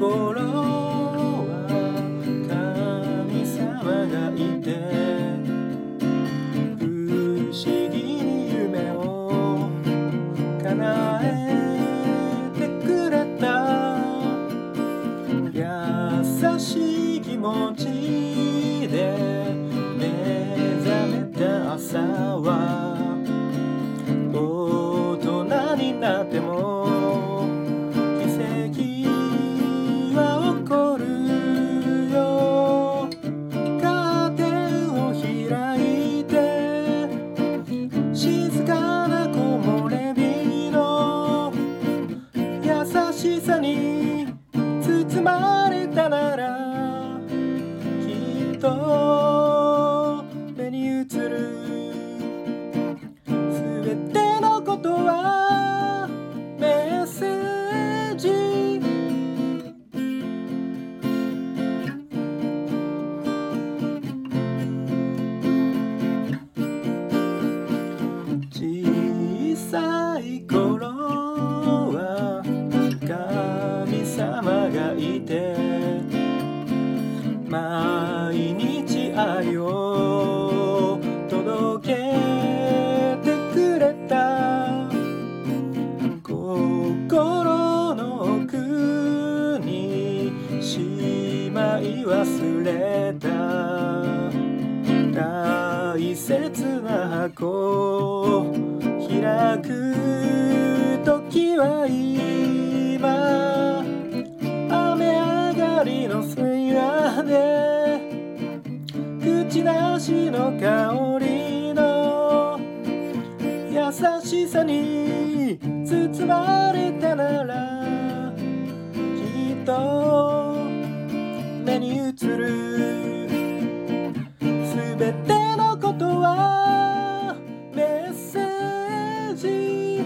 心は神様がいて不思議に夢を叶えてくれた。優しい気持ちで目覚めた朝はと目に映るすべてのことはメッセージ小さい頃忘れた。大切な箱。開く時は今。雨上がりの水話で。口なしの香りの。優しさに包まれたならきっと。目に映る。すべてのことはメッセージ。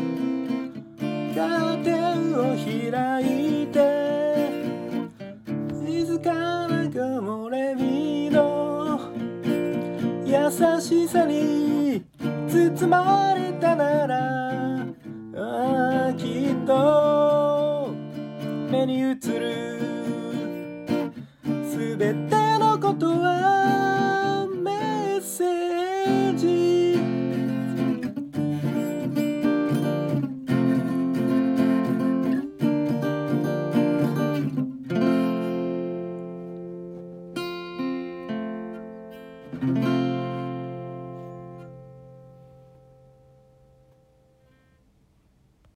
カーテンを開いて。静かな木漏れ日の。優しさに包まれたなら。ああきっと。目に映る。べてのことは